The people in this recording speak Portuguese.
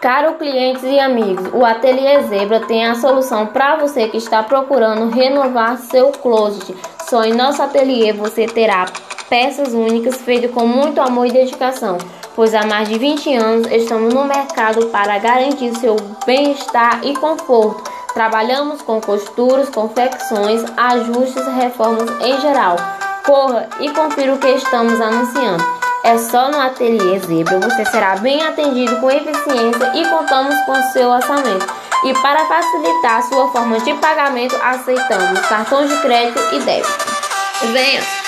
Caro clientes e amigos, o Ateliê Zebra tem a solução para você que está procurando renovar seu closet. Só em nosso ateliê você terá peças únicas feitas com muito amor e dedicação, pois há mais de 20 anos estamos no mercado para garantir seu bem-estar e conforto. Trabalhamos com costuras, confecções, ajustes reformas em geral. Corra e confira o que estamos anunciando. É só no Ateliê Zebra você será bem atendido com eficiência e contamos com seu orçamento. E para facilitar sua forma de pagamento, aceitamos cartões de crédito e débito. Venha!